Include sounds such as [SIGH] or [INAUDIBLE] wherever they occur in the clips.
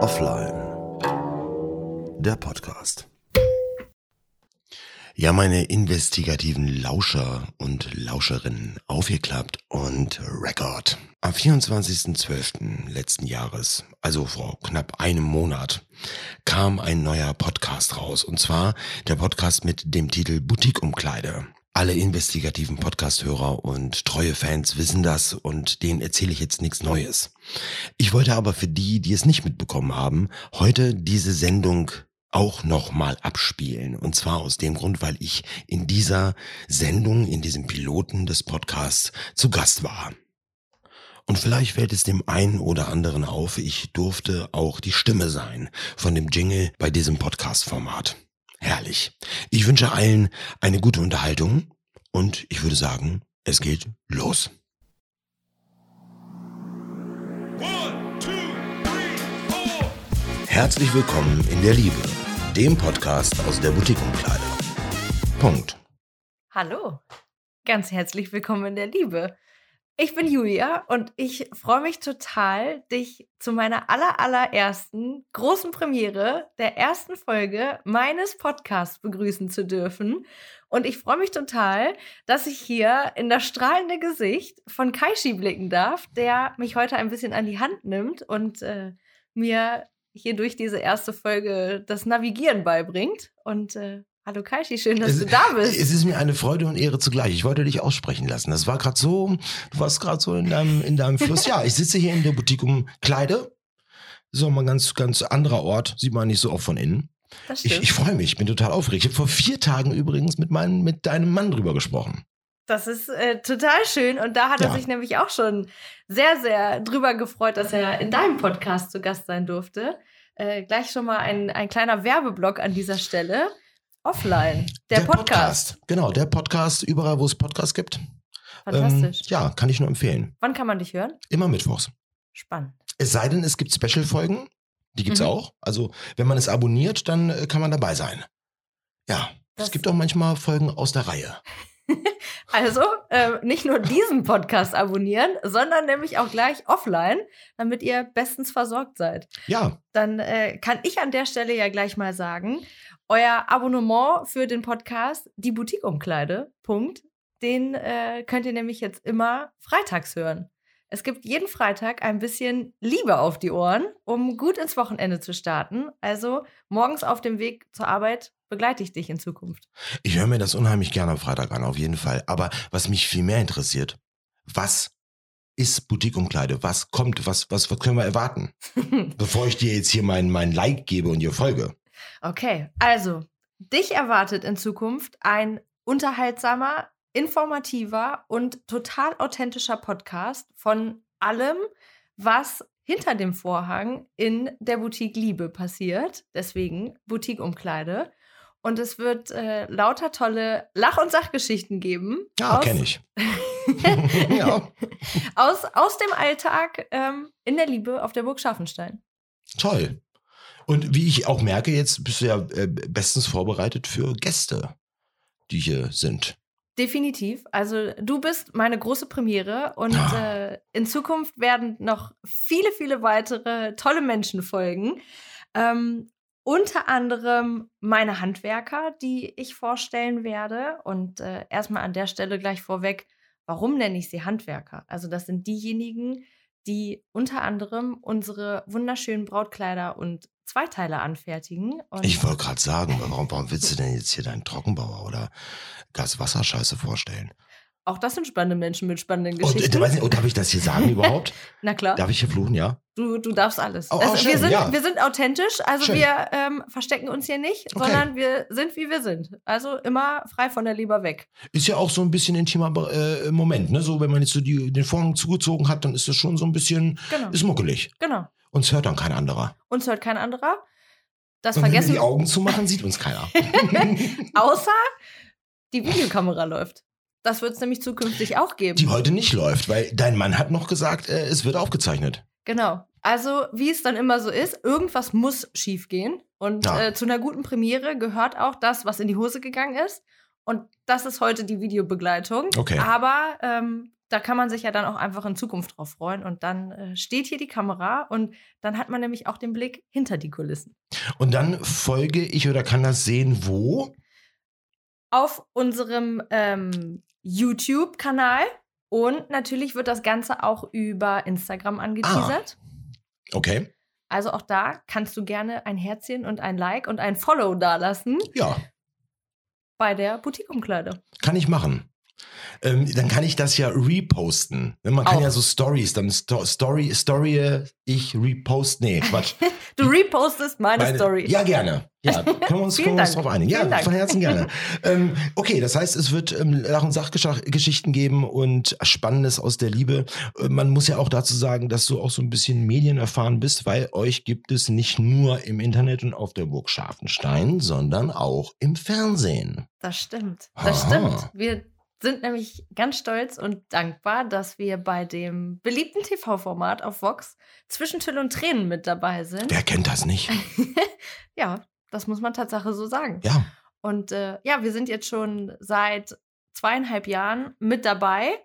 Offline. Der Podcast. Ja, meine investigativen Lauscher und Lauscherinnen aufgeklappt und Record. Am 24.12. letzten Jahres, also vor knapp einem Monat, kam ein neuer Podcast raus. Und zwar der Podcast mit dem Titel Boutique Umkleide. Alle investigativen Podcast-Hörer und treue Fans wissen das und denen erzähle ich jetzt nichts Neues. Ich wollte aber für die, die es nicht mitbekommen haben, heute diese Sendung auch nochmal abspielen. Und zwar aus dem Grund, weil ich in dieser Sendung, in diesem Piloten des Podcasts zu Gast war. Und vielleicht fällt es dem einen oder anderen auf, ich durfte auch die Stimme sein von dem Jingle bei diesem Podcast-Format. Herrlich. Ich wünsche allen eine gute Unterhaltung und ich würde sagen, es geht los. Herzlich willkommen in der Liebe, dem Podcast aus der Boutique-Umkleide. Punkt. Hallo, ganz herzlich willkommen in der Liebe. Ich bin Julia und ich freue mich total, dich zu meiner aller, allerersten großen Premiere der ersten Folge meines Podcasts begrüßen zu dürfen. Und ich freue mich total, dass ich hier in das strahlende Gesicht von Kaishi blicken darf, der mich heute ein bisschen an die Hand nimmt und äh, mir hier durch diese erste Folge das Navigieren beibringt. Und äh, Hallo Kaishi, schön, dass es, du da bist. Es ist mir eine Freude und Ehre zugleich. Ich wollte dich aussprechen lassen. Das war gerade so, du warst gerade so in deinem, in deinem Fluss. Ja, ich sitze hier in der Boutique um Kleide. Das ist auch mal ein ganz, ganz anderer Ort. Sieht man nicht so oft von innen. Ich, ich freue mich, ich bin total aufgeregt. Ich habe vor vier Tagen übrigens mit, meinem, mit deinem Mann drüber gesprochen. Das ist äh, total schön und da hat er Ja. sich nämlich auch schon sehr, sehr drüber gefreut, dass er in deinem Podcast zu Gast sein durfte. Äh, gleich schon mal ein, ein kleiner Werbeblock an dieser Stelle. Offline, der, Podcast. Genau, der Podcast, überall, wo es Podcasts gibt. Fantastisch. Ähm, ja, kann ich nur empfehlen. Wann kann man dich hören? Immer mittwochs. Spannend. Es sei denn, es gibt Special-Folgen. Die gibt's Mhm. auch. Also, wenn man es abonniert, dann äh, kann man dabei sein. Ja, es Das- gibt auch manchmal Folgen aus der Reihe. [LAUGHS] Also äh, nicht nur diesen Podcast abonnieren, sondern nämlich auch gleich offline, damit ihr bestens versorgt seid. Ja, dann äh, kann ich an der Stelle ja gleich mal sagen, euer Abonnement für den Podcast Die Boutique-Umkleide, Punkt, den äh, könnt ihr nämlich jetzt immer freitags hören. Es gibt jeden Freitag ein bisschen Liebe auf die Ohren, um gut ins Wochenende zu starten. Also morgens auf dem Weg zur Arbeit begleite ich dich in Zukunft. ich höre mir das unheimlich gerne am Freitag an, auf jeden Fall. Aber was mich viel mehr interessiert, was ist Boutique-Umkleide? Was kommt? Was, was, was können wir erwarten? [LAUGHS] Bevor ich dir jetzt hier mein, mein Like gebe und dir folge. Okay, also dich erwartet in Zukunft ein unterhaltsamer, informativer und total authentischer Podcast von allem, was hinter dem Vorhang in der Boutique Liebe passiert. Deswegen Boutique Umkleide. Und es wird äh, lauter tolle Lach- und Sachgeschichten geben. Ja, kenne ich. [LAUGHS] ja, aus, aus dem Alltag ähm, in der Liebe auf der Burg Scharfenstein. toll. Und wie ich auch merke, jetzt bist du ja äh, bestens vorbereitet für Gäste, die hier sind. Definitiv. Also du bist meine große Premiere und Ah. äh, in Zukunft werden noch viele, viele weitere tolle Menschen folgen. Ähm, unter anderem meine Handwerker, die ich vorstellen werde. Und äh, erstmal an der Stelle gleich vorweg, warum nenne ich sie Handwerker? Also das sind diejenigen, die unter anderem unsere wunderschönen Brautkleider und Zweiteile anfertigen. Und Ich wollte gerade sagen, warum, warum willst du denn jetzt hier deinen Trockenbauer oder Gas-Wasserscheiße vorstellen? Auch das sind spannende Menschen mit spannenden Und, Geschichten. äh, weiß nicht, und darf ich das hier sagen [LAUGHS] überhaupt? Na klar. Darf ich hier fluchen, ja? Du, du darfst alles. Oh, oh, also, wir, schön, sind, ja. wir sind authentisch, also Schön. wir ähm, verstecken uns hier nicht, Okay. sondern wir sind, wie wir sind. Also immer frei von der Leber weg. Ist ja auch so ein bisschen intimer äh, Moment, ne? So, wenn man jetzt so die, den Vorhang zugezogen hat, dann ist das schon so ein bisschen, Genau. ist muckelig. genau. Uns hört dann kein anderer. Uns hört kein anderer. Das Und wenn wir vergessen, die Augen zumachen, sieht uns keiner. [LAUGHS] außer die Videokamera läuft. Das wird es nämlich zukünftig auch geben. die heute nicht läuft, weil dein Mann hat noch gesagt, äh, es wird aufgezeichnet. Genau. Also, wie es dann immer so ist, irgendwas muss schiefgehen. Und Ja. äh, zu einer guten Premiere gehört auch das, was in die Hose gegangen ist. Und das ist heute die Videobegleitung. Okay. Aber ähm, da kann man sich ja dann auch einfach in Zukunft drauf freuen. Und dann äh, steht hier die Kamera und dann hat man nämlich auch den Blick hinter die Kulissen. Und dann folge ich oder kann das sehen, wo? Auf unserem ähm, YouTube-Kanal. Und natürlich wird das Ganze auch über Instagram angeteasert. Ah, okay. Also auch da kannst du gerne ein Herzchen und ein Like und ein Follow dalassen. Ja. Bei der Boutique-Umkleide. Kann ich machen ähm, dann kann ich das ja reposten. Ne, man kann Auch. ja so Stories, dann Sto Story, Story, ich repost, nee, Quatsch. [LAUGHS] du repostest meine, meine, Story. Ja, gerne. Ja, [LAUGHS] können wir uns, können wir uns drauf einigen. Ja, von Herzen gerne. [LAUGHS] ähm, okay, das heißt, es wird ähm, Lach- und Sachgeschichten geben und Spannendes aus der Liebe. Äh, man muss ja auch dazu sagen, dass du auch so ein bisschen medienerfahren bist, weil euch gibt es nicht nur im Internet und auf der Burg Scharfenstein, sondern auch im Fernsehen. Das stimmt. Das Aha. stimmt. Wir sind nämlich ganz stolz und dankbar, dass wir bei dem beliebten TV-Format auf Vox zwischen Tüll und Tränen mit dabei sind. Wer kennt das nicht? [LAUGHS] ja, das muss man Tatsache so sagen. Ja. Und äh, ja, wir sind jetzt schon seit zweieinhalb Jahren mit dabei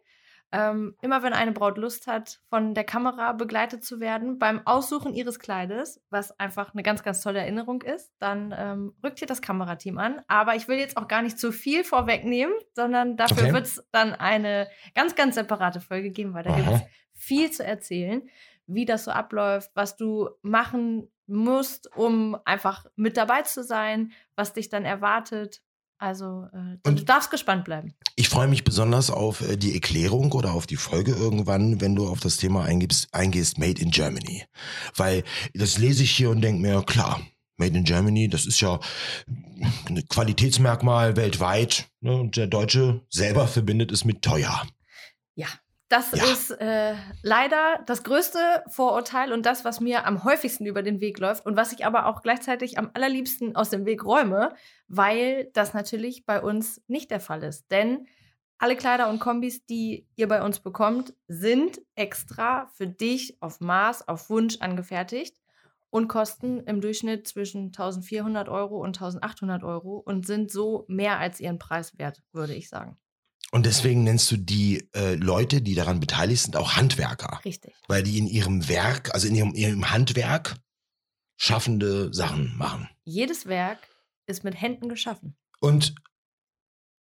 ähm, immer wenn eine Braut Lust hat, von der Kamera begleitet zu werden beim Aussuchen ihres Kleides, was einfach eine ganz, ganz tolle Erinnerung ist, dann ähm, rückt hier das Kamerateam an. Aber ich will jetzt auch gar nicht zu viel vorwegnehmen, sondern dafür okay. wird es dann eine ganz, ganz separate Folge geben, weil da gibt es viel zu erzählen, wie das so abläuft, was du machen musst, um einfach mit dabei zu sein, was dich dann erwartet, also äh, du darfst gespannt bleiben. Ich freue mich besonders auf äh, die Erklärung oder auf die Folge irgendwann, wenn du auf das Thema eingibst, eingehst, Made in Germany. Weil das lese ich hier und denke mir, klar, Made in Germany, das ist ja ein Qualitätsmerkmal weltweit. Ne? Und der Deutsche selber verbindet es mit teuer. Ja, das ja. ist äh, leider das größte Vorurteil und das, was mir am häufigsten über den Weg läuft und was ich aber auch gleichzeitig am allerliebsten aus dem Weg räume, weil das natürlich bei uns nicht der Fall ist. Denn alle Kleider und Kombis, die ihr bei uns bekommt, sind extra für dich auf Maß, auf Wunsch angefertigt und kosten im Durchschnitt zwischen 1400 Euro und 1800 Euro und sind so mehr als ihren Preis wert, würde ich sagen. Und deswegen nennst du die äh, Leute, die daran beteiligt sind, auch Handwerker. Richtig. Weil die in ihrem Werk, also in ihrem, ihrem Handwerk, schaffende Sachen machen. Jedes Werk ist mit Händen geschaffen. Und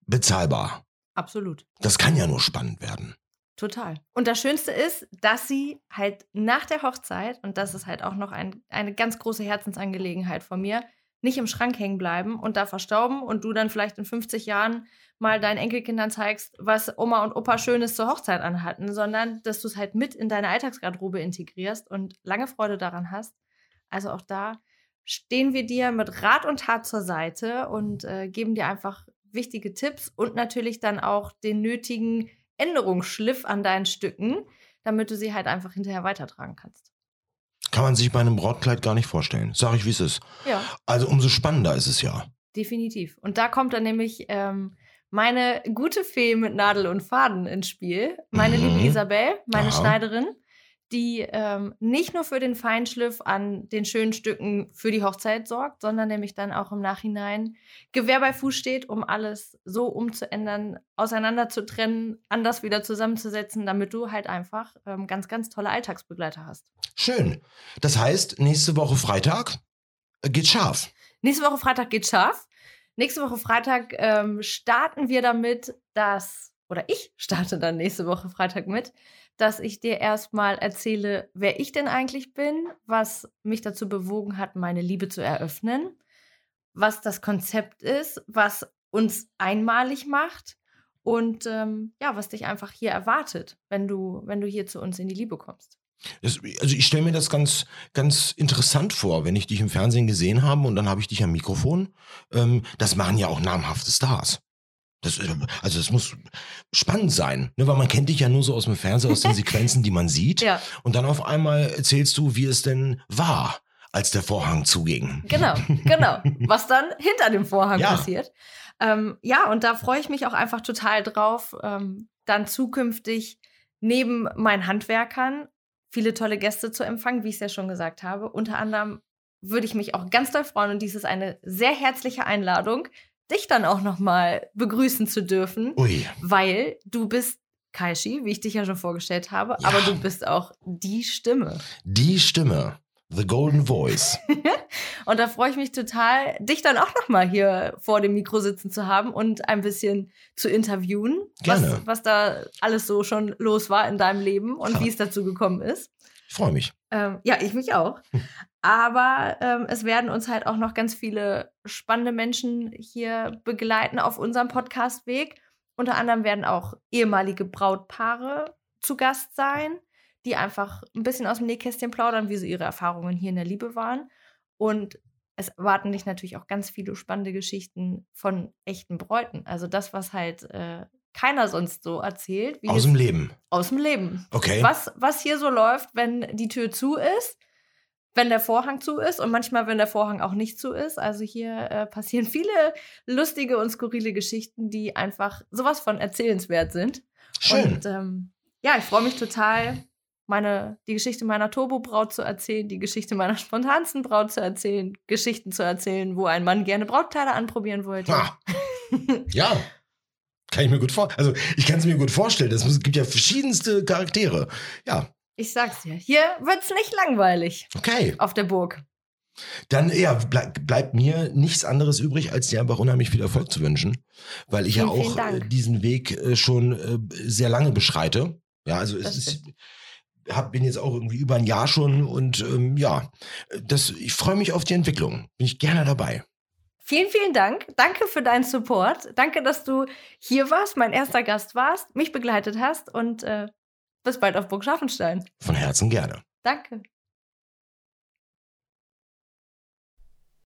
bezahlbar. Absolut. Das kann ja nur spannend werden. Total. Und das Schönste ist, dass sie halt nach der Hochzeit, und das ist halt auch noch ein, eine ganz große Herzensangelegenheit von mir, nicht im Schrank hängen bleiben und da verstauben und du dann vielleicht in 50 Jahren mal deinen Enkelkindern zeigst, was Oma und Opa Schönes zur Hochzeit anhatten, sondern dass du es halt mit in deine Alltagsgarderobe integrierst und lange Freude daran hast. Also auch da stehen wir dir mit Rat und Tat zur Seite und äh, geben dir einfach wichtige Tipps und natürlich dann auch den nötigen Änderungsschliff an deinen Stücken, damit du sie halt einfach hinterher weitertragen kannst. Kann man sich bei einem Brautkleid gar nicht vorstellen. Sag ich, wie es ist. Ja. Also umso spannender ist es ja. Definitiv. Und da kommt dann nämlich ähm, meine gute Fee mit Nadel und Faden ins Spiel. Meine mhm. liebe Isabel, meine Aha. Schneiderin, die ähm, nicht nur für den Feinschliff an den schönen Stücken für die Hochzeit sorgt, sondern nämlich dann auch im Nachhinein Gewehr bei Fuß steht, um alles so umzuändern, auseinander zu trennen, anders wieder zusammenzusetzen, damit du halt einfach ähm, ganz, ganz tolle Alltagsbegleiter hast. Schön. Das heißt, nächste Woche Freitag geht scharf. Nächste Woche Freitag geht scharf. Nächste Woche Freitag ähm, starten wir damit, dass, oder ich starte dann nächste Woche Freitag mit, dass ich dir erstmal erzähle, wer ich denn eigentlich bin, was mich dazu bewogen hat, meine Liebe zu eröffnen, was das Konzept ist, was uns einmalig macht und ähm, ja, was dich einfach hier erwartet, wenn du, wenn du hier zu uns in die Liebe kommst. Das, also ich stelle mir das ganz, ganz interessant vor, wenn ich dich im Fernsehen gesehen habe und dann habe ich dich am Mikrofon. Ähm, das machen ja auch namhafte Stars. Das, äh, also das muss spannend sein, ne? weil man kennt dich ja nur so aus dem Fernsehen, aus den [LAUGHS] Sequenzen, die man sieht. Ja. Und dann auf einmal erzählst du, wie es denn war, als der Vorhang zuging. Genau, genau. Was dann hinter dem Vorhang ja. passiert. Ähm, ja, und da freue ich mich auch einfach total drauf, ähm, dann zukünftig neben meinen Handwerkern viele tolle Gäste zu empfangen, wie ich es ja schon gesagt habe. Unter anderem würde ich mich auch ganz doll freuen und dies ist eine sehr herzliche Einladung, dich dann auch noch mal begrüßen zu dürfen, Ui. weil du bist Kaishi, wie ich dich ja schon vorgestellt habe, ja. aber du bist auch die Stimme. Die Stimme. The Golden Voice. [LAUGHS] und da freue ich mich total, dich dann auch nochmal hier vor dem Mikro sitzen zu haben und ein bisschen zu interviewen, Gerne. Was, was da alles so schon los war in deinem Leben und ja. wie es dazu gekommen ist. Ich freue mich. Ähm, ja, ich mich auch. [LAUGHS] Aber ähm, es werden uns halt auch noch ganz viele spannende Menschen hier begleiten auf unserem Podcastweg. Unter anderem werden auch ehemalige Brautpaare zu Gast sein die einfach ein bisschen aus dem Nähkästchen plaudern, wie so ihre Erfahrungen hier in der Liebe waren. Und es erwarten dich natürlich auch ganz viele spannende Geschichten von echten Bräuten. Also das, was halt äh, keiner sonst so erzählt. aus dem Leben. Aus dem Leben. Okay. Was, was hier so läuft, wenn die Tür zu ist, wenn der Vorhang zu ist und manchmal, wenn der Vorhang auch nicht zu ist. Also hier äh, passieren viele lustige und skurrile Geschichten, die einfach sowas von erzählenswert sind. Schön. Und ähm, ja, ich freue mich total, meine, die Geschichte meiner Turbo-Braut zu erzählen, die Geschichte meiner spontansten Braut zu erzählen, Geschichten zu erzählen, wo ein Mann gerne Brautkleider anprobieren wollte. Ah. [LAUGHS] ja. Kann ich mir gut vorstellen. Also, ich kann es mir gut vorstellen. Es gibt ja verschiedenste Charaktere. Ja. Ich sag's dir. Hier wird's nicht langweilig. Okay. Auf der Burg. Dann ja, bleib, bleibt mir nichts anderes übrig, als dir einfach unheimlich viel Erfolg zu wünschen, weil ich vielen, ja auch äh, diesen Weg äh, schon äh, sehr lange beschreite. Ja, also es ist, hab, bin jetzt auch irgendwie über ein Jahr schon und ähm, ja, das, ich freue mich auf die Entwicklung. Bin ich gerne dabei. Vielen, vielen Dank. Danke für deinen Support. Danke, dass du hier warst, mein erster Gast warst, mich begleitet hast und bis bald auf Burg Schaffenstein. Von Herzen gerne. Danke.